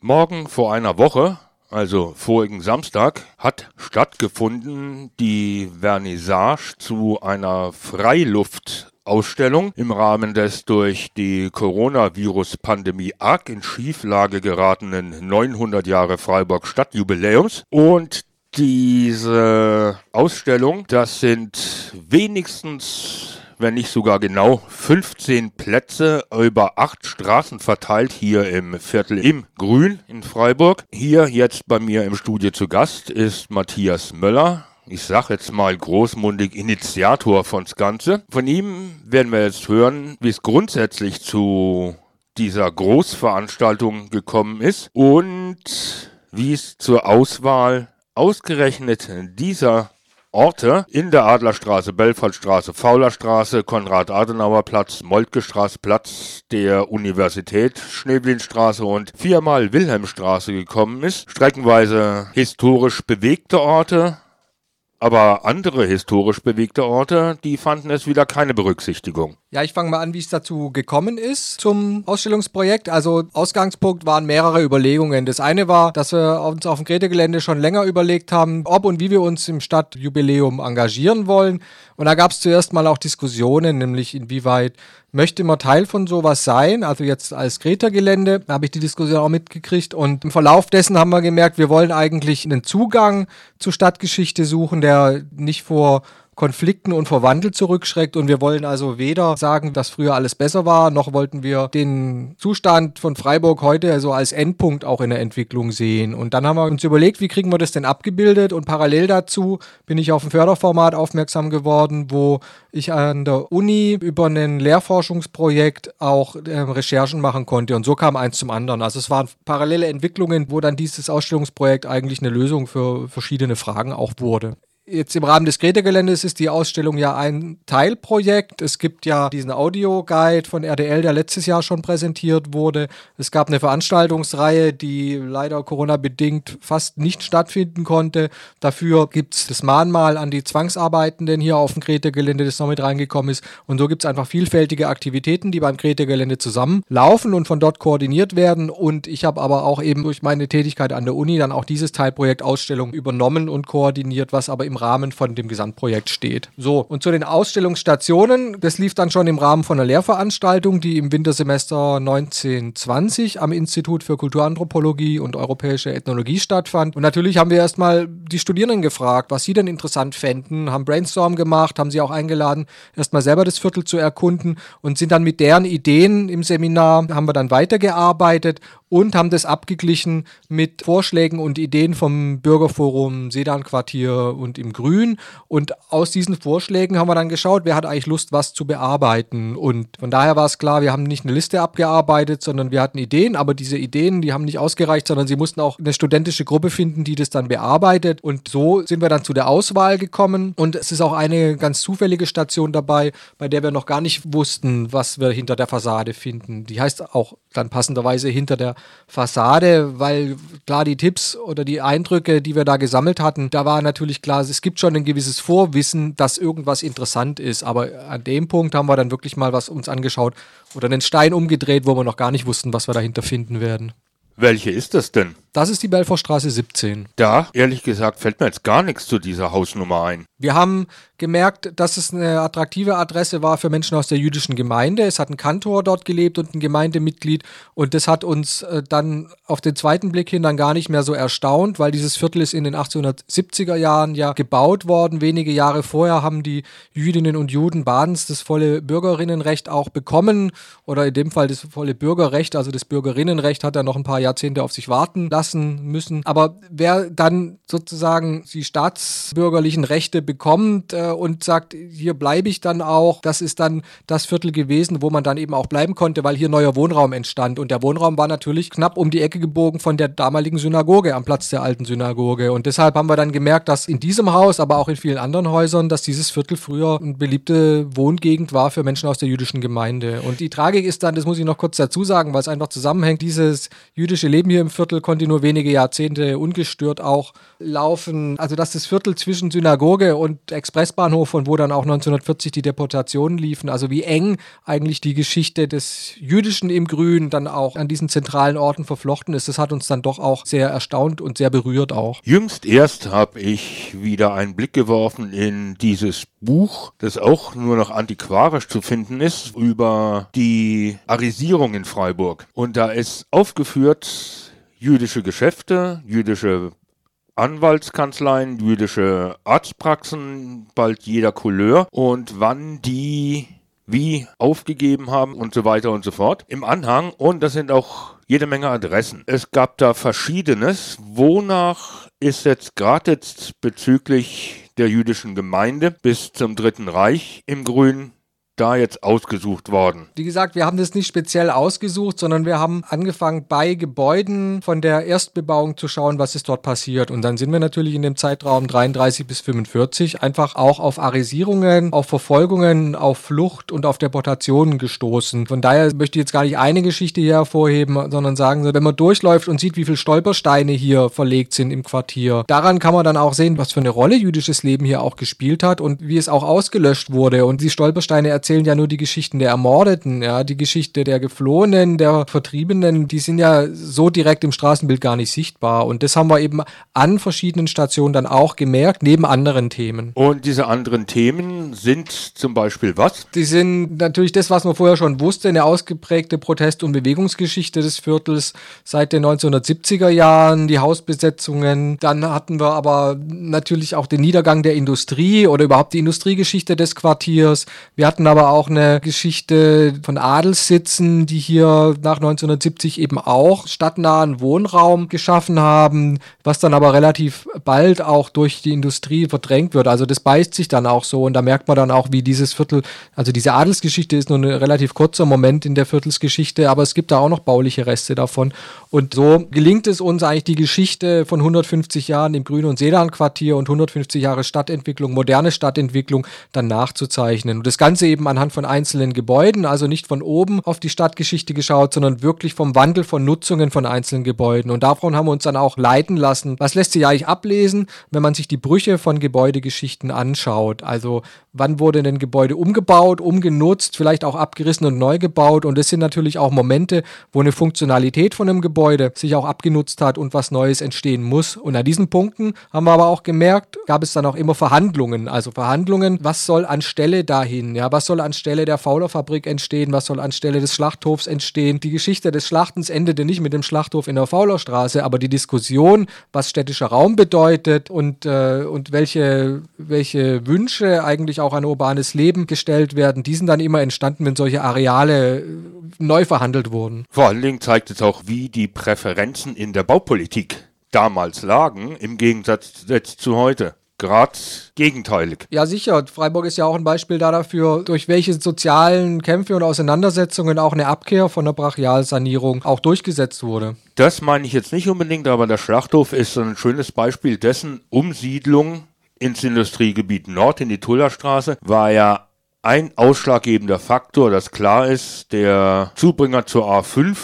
Morgen vor einer Woche, also vorigen Samstag, hat stattgefunden die Vernissage zu einer Freiluftausstellung im Rahmen des durch die Coronavirus-Pandemie arg in Schieflage geratenen 900 Jahre Freiburg Stadtjubiläums. Und diese Ausstellung, das sind wenigstens wenn nicht sogar genau 15 Plätze über acht Straßen verteilt hier im Viertel im Grün in Freiburg. Hier jetzt bei mir im Studio zu Gast ist Matthias Möller. Ich sag jetzt mal großmundig Initiator von's Ganze. Von ihm werden wir jetzt hören, wie es grundsätzlich zu dieser Großveranstaltung gekommen ist und wie es zur Auswahl ausgerechnet dieser Orte in der Adlerstraße, Belfortstraße, Faulerstraße, Konrad-Adenauer-Platz, Moltke-Straße, Platz der Universität, Schneeblinstraße und viermal Wilhelmstraße gekommen ist. Streckenweise historisch bewegte Orte, aber andere historisch bewegte Orte, die fanden es wieder keine Berücksichtigung. Ja, ich fange mal an, wie es dazu gekommen ist zum Ausstellungsprojekt. Also Ausgangspunkt waren mehrere Überlegungen. Das eine war, dass wir uns auf dem Grete-Gelände schon länger überlegt haben, ob und wie wir uns im Stadtjubiläum engagieren wollen. Und da gab es zuerst mal auch Diskussionen, nämlich inwieweit möchte man Teil von sowas sein, also jetzt als Greta-Gelände, habe ich die Diskussion auch mitgekriegt. Und im Verlauf dessen haben wir gemerkt, wir wollen eigentlich einen Zugang zur Stadtgeschichte suchen, der nicht vor Konflikten und vor Wandel zurückschreckt. Und wir wollen also weder sagen, dass früher alles besser war, noch wollten wir den Zustand von Freiburg heute also als Endpunkt auch in der Entwicklung sehen. Und dann haben wir uns überlegt, wie kriegen wir das denn abgebildet? Und parallel dazu bin ich auf ein Förderformat aufmerksam geworden, wo ich an der Uni über ein Lehrforschungsprojekt auch äh, Recherchen machen konnte. Und so kam eins zum anderen. Also es waren parallele Entwicklungen, wo dann dieses Ausstellungsprojekt eigentlich eine Lösung für verschiedene Fragen auch wurde. Jetzt im Rahmen des Greta-Geländes ist die Ausstellung ja ein Teilprojekt. Es gibt ja diesen Audio-Guide von RDL, der letztes Jahr schon präsentiert wurde. Es gab eine Veranstaltungsreihe, die leider Corona-bedingt fast nicht stattfinden konnte. Dafür gibt es das Mahnmal an die Zwangsarbeitenden hier auf dem Greta-Gelände, das noch mit reingekommen ist. Und so gibt es einfach vielfältige Aktivitäten, die beim Greta-Gelände zusammenlaufen und von dort koordiniert werden. Und ich habe aber auch eben durch meine Tätigkeit an der Uni dann auch dieses Teilprojekt Ausstellung übernommen und koordiniert, was aber im Rahmen von dem Gesamtprojekt steht. So, und zu den Ausstellungsstationen, das lief dann schon im Rahmen von einer Lehrveranstaltung, die im Wintersemester 1920 am Institut für Kulturanthropologie und europäische Ethnologie stattfand. Und natürlich haben wir erstmal die Studierenden gefragt, was sie denn interessant fänden, haben Brainstorm gemacht, haben sie auch eingeladen, erstmal selber das Viertel zu erkunden und sind dann mit deren Ideen im Seminar, haben wir dann weitergearbeitet und haben das abgeglichen mit Vorschlägen und Ideen vom Bürgerforum Sedan-Quartier und im Grün. Und aus diesen Vorschlägen haben wir dann geschaut, wer hat eigentlich Lust, was zu bearbeiten. Und von daher war es klar, wir haben nicht eine Liste abgearbeitet, sondern wir hatten Ideen, aber diese Ideen, die haben nicht ausgereicht, sondern sie mussten auch eine studentische Gruppe finden, die das dann bearbeitet. Und so sind wir dann zu der Auswahl gekommen. Und es ist auch eine ganz zufällige Station dabei, bei der wir noch gar nicht wussten, was wir hinter der Fassade finden. Die heißt auch dann passenderweise hinter der Fassade, weil klar die Tipps oder die Eindrücke, die wir da gesammelt hatten, da war natürlich klar, es gibt schon ein gewisses Vorwissen, dass irgendwas interessant ist. Aber an dem Punkt haben wir dann wirklich mal was uns angeschaut oder einen Stein umgedreht, wo wir noch gar nicht wussten, was wir dahinter finden werden. Welche ist das denn? Das ist die Belfortstraße 17. Da, ehrlich gesagt, fällt mir jetzt gar nichts zu dieser Hausnummer ein. Wir haben gemerkt, dass es eine attraktive Adresse war für Menschen aus der jüdischen Gemeinde. Es hat ein Kantor dort gelebt und ein Gemeindemitglied. Und das hat uns äh, dann auf den zweiten Blick hin dann gar nicht mehr so erstaunt, weil dieses Viertel ist in den 1870er Jahren ja gebaut worden. Wenige Jahre vorher haben die Jüdinnen und Juden Badens das volle Bürgerinnenrecht auch bekommen. Oder in dem Fall das volle Bürgerrecht, also das Bürgerinnenrecht hat er noch ein paar Jahrzehnte auf sich warten lassen müssen. Aber wer dann sozusagen die staatsbürgerlichen Rechte bekommt äh, und sagt, hier bleibe ich dann auch, das ist dann das Viertel gewesen, wo man dann eben auch bleiben konnte, weil hier neuer Wohnraum entstand. Und der Wohnraum war natürlich knapp um die Ecke gebogen von der damaligen Synagoge am Platz der alten Synagoge. Und deshalb haben wir dann gemerkt, dass in diesem Haus, aber auch in vielen anderen Häusern, dass dieses Viertel früher eine beliebte Wohngegend war für Menschen aus der jüdischen Gemeinde. Und die Tragik ist dann, das muss ich noch kurz dazu sagen, weil es einfach zusammenhängt, dieses jüdische Leben hier im Viertel konnte nur wenige Jahrzehnte ungestört auch laufen. Also dass das Viertel zwischen Synagoge und Expressbahnhof und wo dann auch 1940 die Deportationen liefen, also wie eng eigentlich die Geschichte des Jüdischen im Grün dann auch an diesen zentralen Orten verflochten ist, das hat uns dann doch auch sehr erstaunt und sehr berührt auch. Jüngst erst habe ich wieder einen Blick geworfen in dieses Buch, das auch nur noch antiquarisch zu finden ist, über die Arisierung in Freiburg. Und da ist aufgeführt jüdische Geschäfte, jüdische Anwaltskanzleien, jüdische Arztpraxen, bald jeder Couleur und wann die wie aufgegeben haben und so weiter und so fort im Anhang. Und das sind auch jede Menge Adressen. Es gab da verschiedenes. Wonach ist jetzt gerade jetzt bezüglich der jüdischen Gemeinde bis zum Dritten Reich im Grün da jetzt ausgesucht worden? Wie gesagt, wir haben das nicht speziell ausgesucht, sondern wir haben angefangen bei Gebäuden von der Erstbebauung zu schauen, was ist dort passiert. Und dann sind wir natürlich in dem Zeitraum 33 bis 45 einfach auch auf Arisierungen, auf Verfolgungen, auf Flucht und auf Deportationen gestoßen. Von daher möchte ich jetzt gar nicht eine Geschichte hier hervorheben, sondern sagen, wenn man durchläuft und sieht, wie viele Stolpersteine hier verlegt sind im Quartier, daran kann man dann auch sehen, was für eine Rolle jüdisches Leben hier auch gespielt hat und wie es auch ausgelöscht wurde. Und die Stolpersteine erzählen erzählen ja nur die Geschichten der Ermordeten, ja, die Geschichte der Geflohenen, der Vertriebenen, die sind ja so direkt im Straßenbild gar nicht sichtbar. Und das haben wir eben an verschiedenen Stationen dann auch gemerkt, neben anderen Themen. Und diese anderen Themen sind zum Beispiel was? Die sind natürlich das, was man vorher schon wusste, eine ausgeprägte Protest- und Bewegungsgeschichte des Viertels seit den 1970er Jahren, die Hausbesetzungen. Dann hatten wir aber natürlich auch den Niedergang der Industrie oder überhaupt die Industriegeschichte des Quartiers. Wir hatten aber aber auch eine Geschichte von Adelssitzen, die hier nach 1970 eben auch stadtnahen Wohnraum geschaffen haben, was dann aber relativ bald auch durch die Industrie verdrängt wird. Also das beißt sich dann auch so und da merkt man dann auch, wie dieses Viertel, also diese Adelsgeschichte ist nur ein relativ kurzer Moment in der Viertelsgeschichte, aber es gibt da auch noch bauliche Reste davon. Und so gelingt es uns eigentlich die Geschichte von 150 Jahren im Grün- und Sedan-Quartier und 150 Jahre Stadtentwicklung, moderne Stadtentwicklung dann nachzuzeichnen. Und das Ganze eben anhand von einzelnen Gebäuden, also nicht von oben auf die Stadtgeschichte geschaut, sondern wirklich vom Wandel von Nutzungen von einzelnen Gebäuden. Und davon haben wir uns dann auch leiten lassen. Was lässt sich eigentlich ablesen, wenn man sich die Brüche von Gebäudegeschichten anschaut? Also wann wurde ein Gebäude umgebaut, umgenutzt, vielleicht auch abgerissen und neu gebaut? Und das sind natürlich auch Momente, wo eine Funktionalität von einem Gebäude sich auch abgenutzt hat und was Neues entstehen muss. Und an diesen Punkten haben wir aber auch gemerkt, gab es dann auch immer Verhandlungen. Also Verhandlungen, was soll anstelle dahin? Ja, was soll soll anstelle der Faulerfabrik entstehen, was soll anstelle des Schlachthofs entstehen. Die Geschichte des Schlachtens endete nicht mit dem Schlachthof in der Faulerstraße, aber die Diskussion, was städtischer Raum bedeutet und, äh, und welche, welche Wünsche eigentlich auch an urbanes Leben gestellt werden, die sind dann immer entstanden, wenn solche Areale äh, neu verhandelt wurden. Vor allen Dingen zeigt es auch, wie die Präferenzen in der Baupolitik damals lagen, im Gegensatz zu heute gerade gegenteilig. Ja, sicher. Freiburg ist ja auch ein Beispiel da dafür, durch welche sozialen Kämpfe und Auseinandersetzungen auch eine Abkehr von der Brachialsanierung auch durchgesetzt wurde. Das meine ich jetzt nicht unbedingt, aber der Schlachthof ist ein schönes Beispiel dessen Umsiedlung ins Industriegebiet Nord in die Tullerstraße war ja ein ausschlaggebender Faktor, das klar ist, der Zubringer zur A5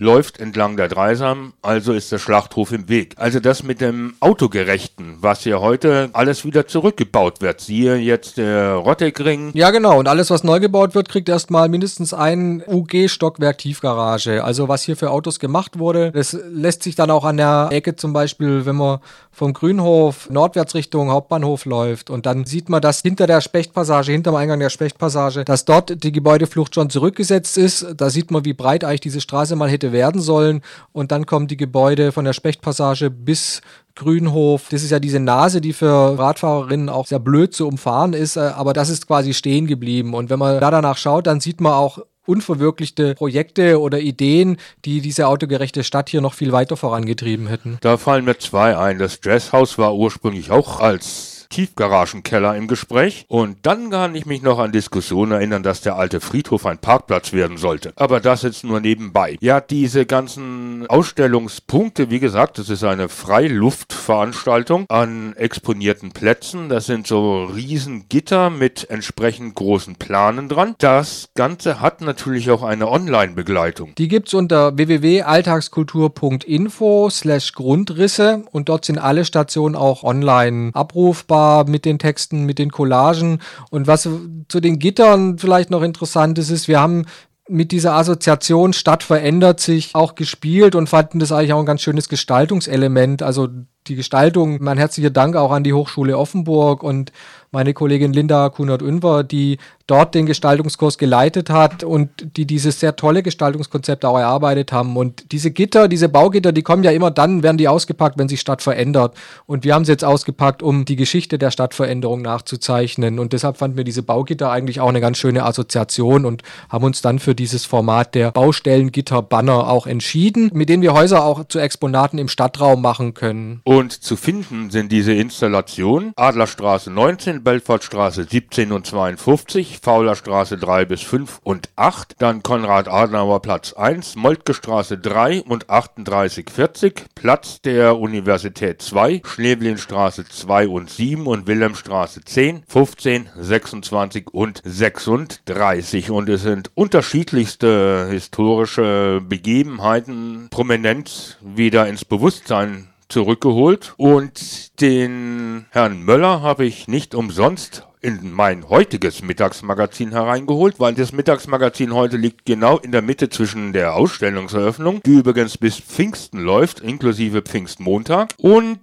läuft entlang der Dreisam, also ist der Schlachthof im Weg. Also das mit dem Autogerechten, was ja heute alles wieder zurückgebaut wird. Siehe jetzt der Rottegring. Ja, genau. Und alles, was neu gebaut wird, kriegt erstmal mindestens ein UG-Stockwerk Tiefgarage. Also was hier für Autos gemacht wurde, das lässt sich dann auch an der Ecke zum Beispiel, wenn man vom Grünhof nordwärts Richtung Hauptbahnhof läuft und dann sieht man, dass hinter der Spechtpassage, hinter dem Eingang der Spechtpassage, dass dort die Gebäudeflucht schon zurückgesetzt ist. Da sieht man, wie breit eigentlich diese Straße mal hätte werden sollen. Und dann kommen die Gebäude von der Spechtpassage bis Grünhof. Das ist ja diese Nase, die für Radfahrerinnen auch sehr blöd zu umfahren ist, äh, aber das ist quasi stehen geblieben. Und wenn man da danach schaut, dann sieht man auch unverwirklichte Projekte oder Ideen, die diese autogerechte Stadt hier noch viel weiter vorangetrieben hätten. Da fallen mir zwei ein. Das Jazzhaus war ursprünglich auch als Tiefgaragenkeller im Gespräch. Und dann kann ich mich noch an Diskussionen erinnern, dass der alte Friedhof ein Parkplatz werden sollte. Aber das jetzt nur nebenbei. Ja, diese ganzen Ausstellungspunkte, wie gesagt, das ist eine Freiluftveranstaltung an exponierten Plätzen. Das sind so riesen Gitter mit entsprechend großen Planen dran. Das Ganze hat natürlich auch eine Online-Begleitung. Die gibt's unter www.alltagskultur.info slash Grundrisse und dort sind alle Stationen auch online abrufbar mit den Texten, mit den Collagen. Und was zu den Gittern vielleicht noch interessant ist, ist, wir haben mit dieser Assoziation Stadt verändert sich auch gespielt und fanden das eigentlich auch ein ganz schönes Gestaltungselement. Also die Gestaltung, mein herzlicher Dank auch an die Hochschule Offenburg und meine Kollegin Linda Kunert-Unwer, die dort den Gestaltungskurs geleitet hat und die dieses sehr tolle Gestaltungskonzept auch erarbeitet haben. Und diese Gitter, diese Baugitter, die kommen ja immer dann, werden die ausgepackt, wenn sich Stadt verändert. Und wir haben sie jetzt ausgepackt, um die Geschichte der Stadtveränderung nachzuzeichnen. Und deshalb fanden wir diese Baugitter eigentlich auch eine ganz schöne Assoziation und haben uns dann für dieses Format der Baustellengitter-Banner auch entschieden, mit denen wir Häuser auch zu Exponaten im Stadtraum machen können. Und zu finden sind diese Installationen Adlerstraße 19, Belfortstraße 17 und 52, Faulerstraße 3 bis 5 und 8, dann Konrad-Adenauer Platz 1, Moltke Straße 3 und 3840, Platz der Universität 2, Schneeblinstraße 2 und 7 und Wilhelmstraße 10, 15, 26 und 36. Und es sind unterschiedlichste historische Begebenheiten prominent wieder ins Bewusstsein zurückgeholt. Und den Herrn Möller habe ich nicht umsonst in mein heutiges Mittagsmagazin hereingeholt, weil das Mittagsmagazin heute liegt genau in der Mitte zwischen der Ausstellungseröffnung, die übrigens bis Pfingsten läuft, inklusive Pfingstmontag, und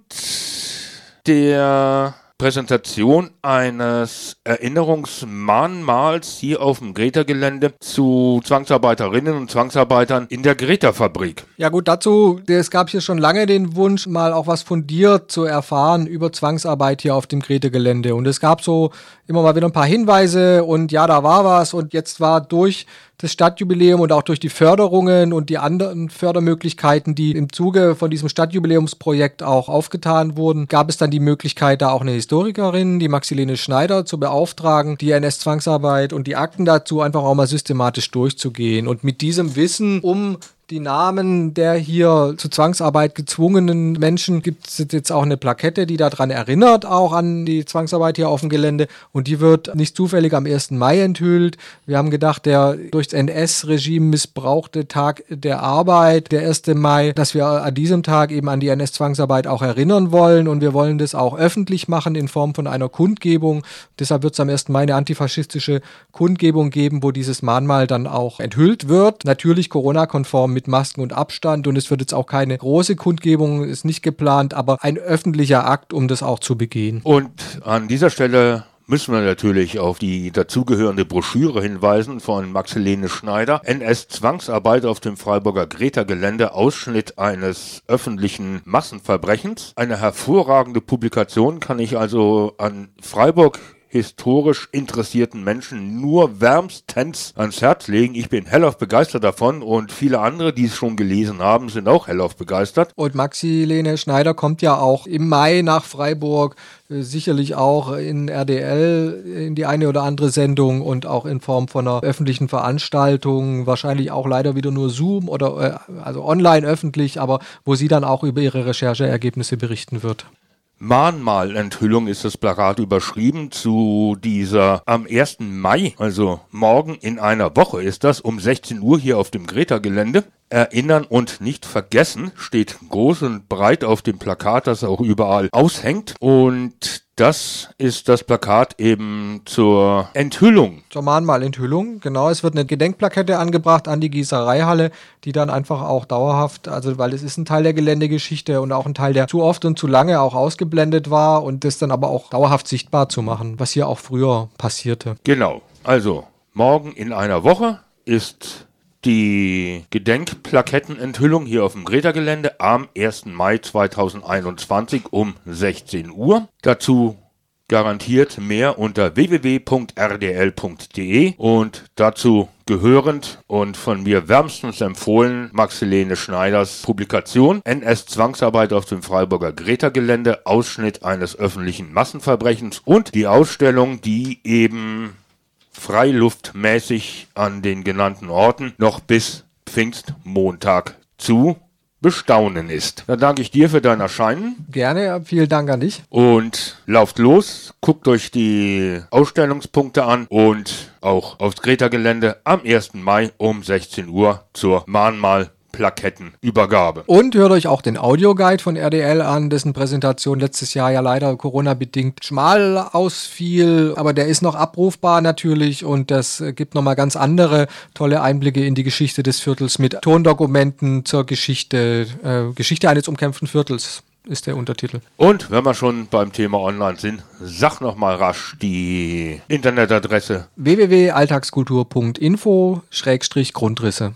der Präsentation eines Erinnerungsmahnmals hier auf dem Greta-Gelände zu Zwangsarbeiterinnen und Zwangsarbeitern in der Greta-Fabrik. Ja gut, dazu, es gab hier schon lange den Wunsch, mal auch was fundiert zu erfahren über Zwangsarbeit hier auf dem Greta-Gelände. Und es gab so immer mal wieder ein paar Hinweise und ja, da war was und jetzt war durch das Stadtjubiläum und auch durch die Förderungen und die anderen Fördermöglichkeiten, die im Zuge von diesem Stadtjubiläumsprojekt auch aufgetan wurden, gab es dann die Möglichkeit, da auch eine Historikerin, die Maxilene Schneider, zu beauftragen, die NS-Zwangsarbeit und die Akten dazu einfach auch mal systematisch durchzugehen. Und mit diesem Wissen um die Namen der hier zu Zwangsarbeit gezwungenen Menschen gibt es jetzt auch eine Plakette, die daran erinnert, auch an die Zwangsarbeit hier auf dem Gelände. Und die wird nicht zufällig am 1. Mai enthüllt. Wir haben gedacht, der durchs NS-Regime missbrauchte Tag der Arbeit, der 1. Mai, dass wir an diesem Tag eben an die NS-Zwangsarbeit auch erinnern wollen. Und wir wollen das auch öffentlich machen in Form von einer Kundgebung. Deshalb wird es am 1. Mai eine antifaschistische Kundgebung geben, wo dieses Mahnmal dann auch enthüllt wird. Natürlich Corona-konform mit Masken und Abstand und es wird jetzt auch keine große Kundgebung, ist nicht geplant, aber ein öffentlicher Akt, um das auch zu begehen. Und an dieser Stelle müssen wir natürlich auf die dazugehörende Broschüre hinweisen von Maxelene Schneider. NS Zwangsarbeit auf dem Freiburger Greta-Gelände, Ausschnitt eines öffentlichen Massenverbrechens. Eine hervorragende Publikation kann ich also an Freiburg historisch interessierten Menschen nur wärmstens ans Herz legen. Ich bin hellauf begeistert davon und viele andere, die es schon gelesen haben, sind auch hellauf begeistert. Und Maxi-Lene Schneider kommt ja auch im Mai nach Freiburg, äh, sicherlich auch in RDL in die eine oder andere Sendung und auch in Form von einer öffentlichen Veranstaltung, wahrscheinlich auch leider wieder nur Zoom oder äh, also online öffentlich, aber wo sie dann auch über ihre Rechercheergebnisse berichten wird. Mahnmalenthüllung ist das Plakat überschrieben zu dieser am 1. Mai, also morgen in einer Woche ist das, um 16 Uhr hier auf dem Greta-Gelände. Erinnern und nicht vergessen steht groß und breit auf dem Plakat, das auch überall aushängt. Und das ist das Plakat eben zur Enthüllung. Zur Mahnmalenthüllung, genau. Es wird eine Gedenkplakette angebracht an die Gießereihalle, die dann einfach auch dauerhaft, also weil es ist ein Teil der Geländegeschichte und auch ein Teil, der zu oft und zu lange auch ausgeblendet war und das dann aber auch dauerhaft sichtbar zu machen, was hier auch früher passierte. Genau. Also, morgen in einer Woche ist die Gedenkplakettenenthüllung hier auf dem Greta-Gelände am 1. Mai 2021 um 16 Uhr. Dazu garantiert mehr unter www.rdl.de und dazu gehörend und von mir wärmstens empfohlen Max Helene Schneiders Publikation NS Zwangsarbeit auf dem Freiburger Greta-Gelände, Ausschnitt eines öffentlichen Massenverbrechens und die Ausstellung, die eben freiluftmäßig an den genannten Orten noch bis Pfingstmontag zu bestaunen ist. Dann danke ich dir für dein Erscheinen. Gerne, vielen Dank an dich. Und lauft los, guckt euch die Ausstellungspunkte an und auch aufs Greta-Gelände am 1. Mai um 16 Uhr zur Mahnmal Plakettenübergabe. Und hört euch auch den Audioguide von RDL an, dessen Präsentation letztes Jahr ja leider Corona-bedingt schmal ausfiel, aber der ist noch abrufbar natürlich und das gibt nochmal ganz andere tolle Einblicke in die Geschichte des Viertels mit Tondokumenten zur Geschichte, äh, Geschichte eines umkämpften Viertels ist der Untertitel. Und wenn wir schon beim Thema Online sind, sag noch mal rasch die Internetadresse www.alltagskultur.info-Grundrisse.